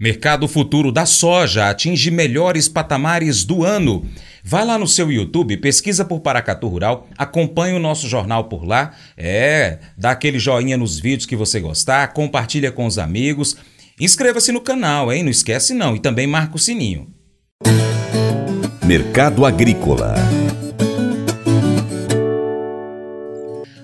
Mercado futuro da soja atinge melhores patamares do ano. Vai lá no seu YouTube, pesquisa por Paracatu Rural, acompanhe o nosso jornal por lá. É, dá aquele joinha nos vídeos que você gostar, compartilha com os amigos. Inscreva-se no canal, hein? Não esquece não. E também marca o sininho. Mercado Agrícola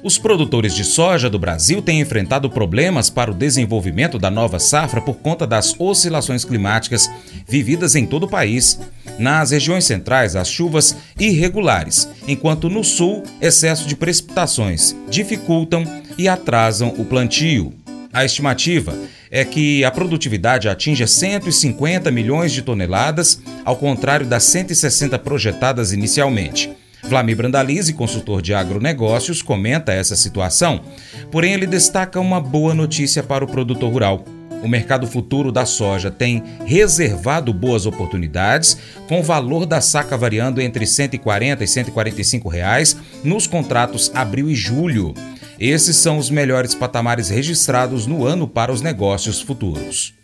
Os produtores de soja do Brasil têm enfrentado problemas para o desenvolvimento da nova safra por conta das oscilações climáticas vividas em todo o país. Nas regiões centrais, as chuvas irregulares, enquanto no sul, excesso de precipitações dificultam e atrasam o plantio. A estimativa é que a produtividade atinja 150 milhões de toneladas, ao contrário das 160 projetadas inicialmente. Vlamir Brandalize, consultor de agronegócios, comenta essa situação, porém ele destaca uma boa notícia para o produtor rural. O mercado futuro da soja tem reservado boas oportunidades, com o valor da saca variando entre R$ 140 e 145 reais nos contratos abril e julho. Esses são os melhores patamares registrados no ano para os negócios futuros.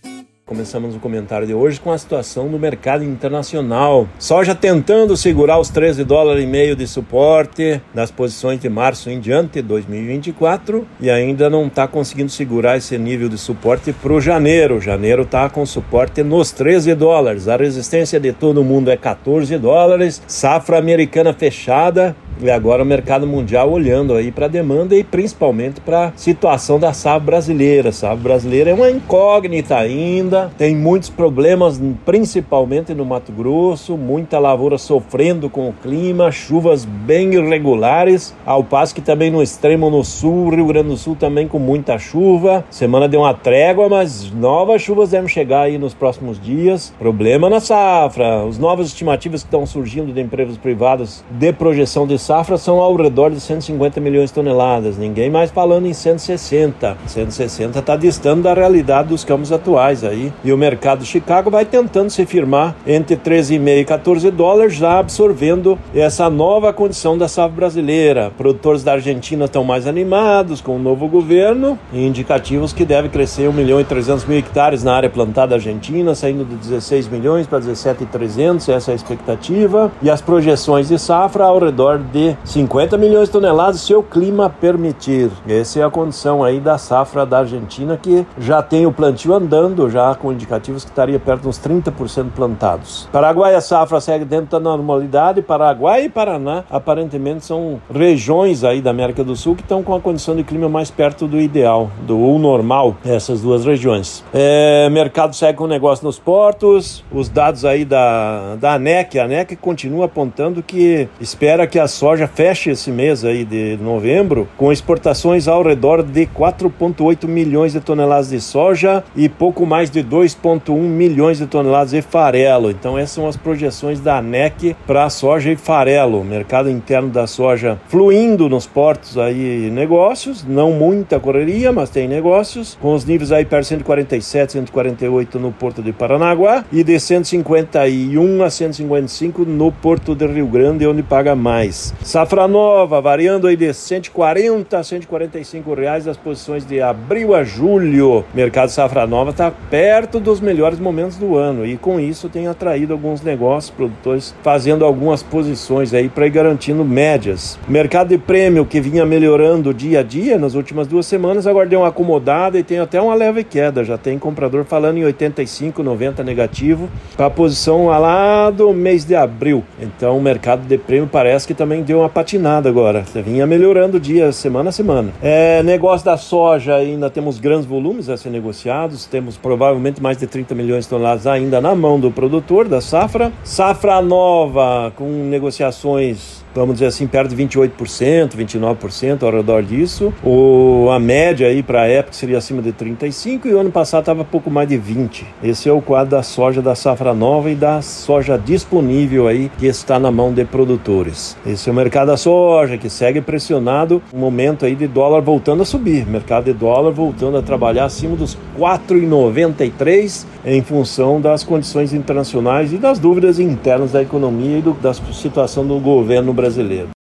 Começamos o comentário de hoje com a situação do mercado internacional. Soja tentando segurar os 13 dólares e meio de suporte das posições de março em diante 2024 e ainda não está conseguindo segurar esse nível de suporte para o janeiro. Janeiro está com suporte nos 13 dólares. A resistência de todo mundo é 14 dólares. Safra americana fechada e agora o mercado mundial olhando aí para a demanda e principalmente para a situação da safra brasileira. A safra brasileira é uma incógnita ainda, tem muitos problemas, principalmente no Mato Grosso, muita lavoura sofrendo com o clima, chuvas bem irregulares, ao passo que também no extremo no sul, Rio Grande do Sul também com muita chuva. Semana deu uma trégua, mas novas chuvas devem chegar aí nos próximos dias. Problema na safra, os novas estimativas que estão surgindo de empresas privadas de projeção de safra safra são ao redor de 150 milhões de toneladas, ninguém mais falando em 160. 160 está distante da realidade dos campos atuais aí. E o mercado de Chicago vai tentando se firmar entre 13,5 e 14 dólares, já absorvendo essa nova condição da safra brasileira. Produtores da Argentina estão mais animados com o novo governo indicativos que deve crescer 1 milhão e 300 mil hectares na área plantada argentina, saindo de 16 milhões para 17,300, essa é a expectativa. E as projeções de safra ao redor de de 50 milhões de toneladas se o clima permitir. Essa é a condição aí da safra da Argentina que já tem o plantio andando, já com indicativos que estaria perto dos 30% plantados. Paraguai a safra segue dentro da normalidade, Paraguai e Paraná aparentemente são regiões aí da América do Sul que estão com a condição de clima mais perto do ideal, do normal, essas duas regiões. É, mercado segue com o negócio nos portos, os dados aí da, da ANEC, a ANEC continua apontando que espera que a soja soja fecha esse mês aí de novembro com exportações ao redor de 4,8 milhões de toneladas de soja e pouco mais de 2,1 milhões de toneladas de farelo. Então essas são as projeções da ANEC para soja e farelo. Mercado interno da soja fluindo nos portos aí negócios, não muita correria, mas tem negócios, com os níveis aí perto de 147, 148 no porto de Paranaguá e de 151 a 155 no porto de Rio Grande, onde paga mais. Safra nova, variando aí de 140 a 145 reais as posições de abril a julho. Mercado safra nova está perto dos melhores momentos do ano e com isso tem atraído alguns negócios, produtores fazendo algumas posições aí para ir garantindo médias. Mercado de prêmio que vinha melhorando dia a dia nas últimas duas semanas, agora deu uma acomodada e tem até uma leve queda. Já tem comprador falando em 85, 90 negativo para a posição lá do mês de abril. Então o mercado de prêmio parece que também deu uma patinada agora. Você vinha melhorando dia, semana a semana. É, negócio da soja, ainda temos grandes volumes a ser negociados. Temos provavelmente mais de 30 milhões de toneladas ainda na mão do produtor da safra. Safra nova, com negociações vamos dizer assim, perto de 28%, 29% ao redor disso. O, a média aí para a época seria acima de 35% e o ano passado estava pouco mais de 20%. Esse é o quadro da soja da safra nova e da soja disponível aí que está na mão de produtores. Esse é o mercado da soja que segue pressionado, um momento aí de dólar voltando a subir, mercado de dólar voltando a trabalhar acima dos 4,93 em função das condições internacionais e das dúvidas internas da economia e do, da situação do governo brasileiro brasileiro.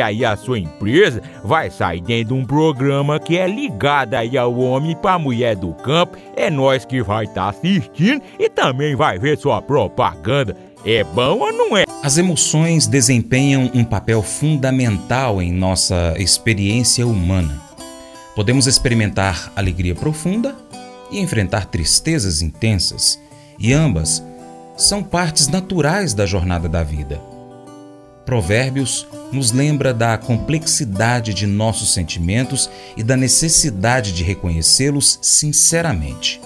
aí a sua empresa vai sair dentro de um programa que é ligado aí ao homem para mulher do campo. É nós que vai estar tá assistindo e também vai ver sua propaganda. É bom ou não é? As emoções desempenham um papel fundamental em nossa experiência humana. Podemos experimentar alegria profunda e enfrentar tristezas intensas, e ambas são partes naturais da jornada da vida. Provérbios nos lembra da complexidade de nossos sentimentos e da necessidade de reconhecê-los sinceramente.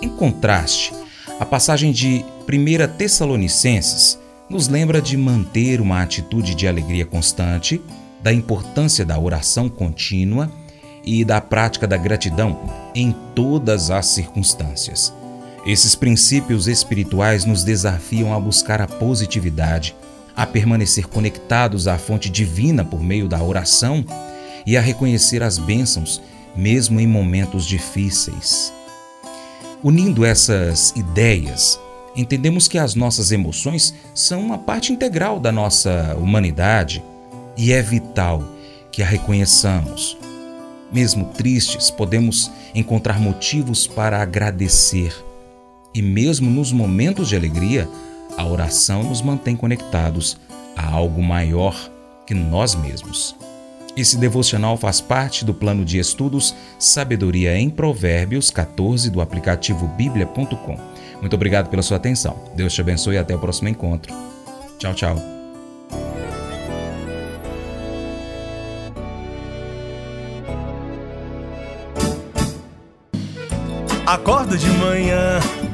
Em contraste, a passagem de 1 Tessalonicenses nos lembra de manter uma atitude de alegria constante, da importância da oração contínua e da prática da gratidão em todas as circunstâncias. Esses princípios espirituais nos desafiam a buscar a positividade, a permanecer conectados à fonte divina por meio da oração e a reconhecer as bênçãos, mesmo em momentos difíceis. Unindo essas ideias, entendemos que as nossas emoções são uma parte integral da nossa humanidade e é vital que a reconheçamos. Mesmo tristes, podemos encontrar motivos para agradecer. E mesmo nos momentos de alegria, a oração nos mantém conectados a algo maior que nós mesmos. Esse devocional faz parte do plano de estudos Sabedoria em Provérbios 14 do aplicativo bíblia.com. Muito obrigado pela sua atenção. Deus te abençoe e até o próximo encontro. Tchau, tchau. Acordo de manhã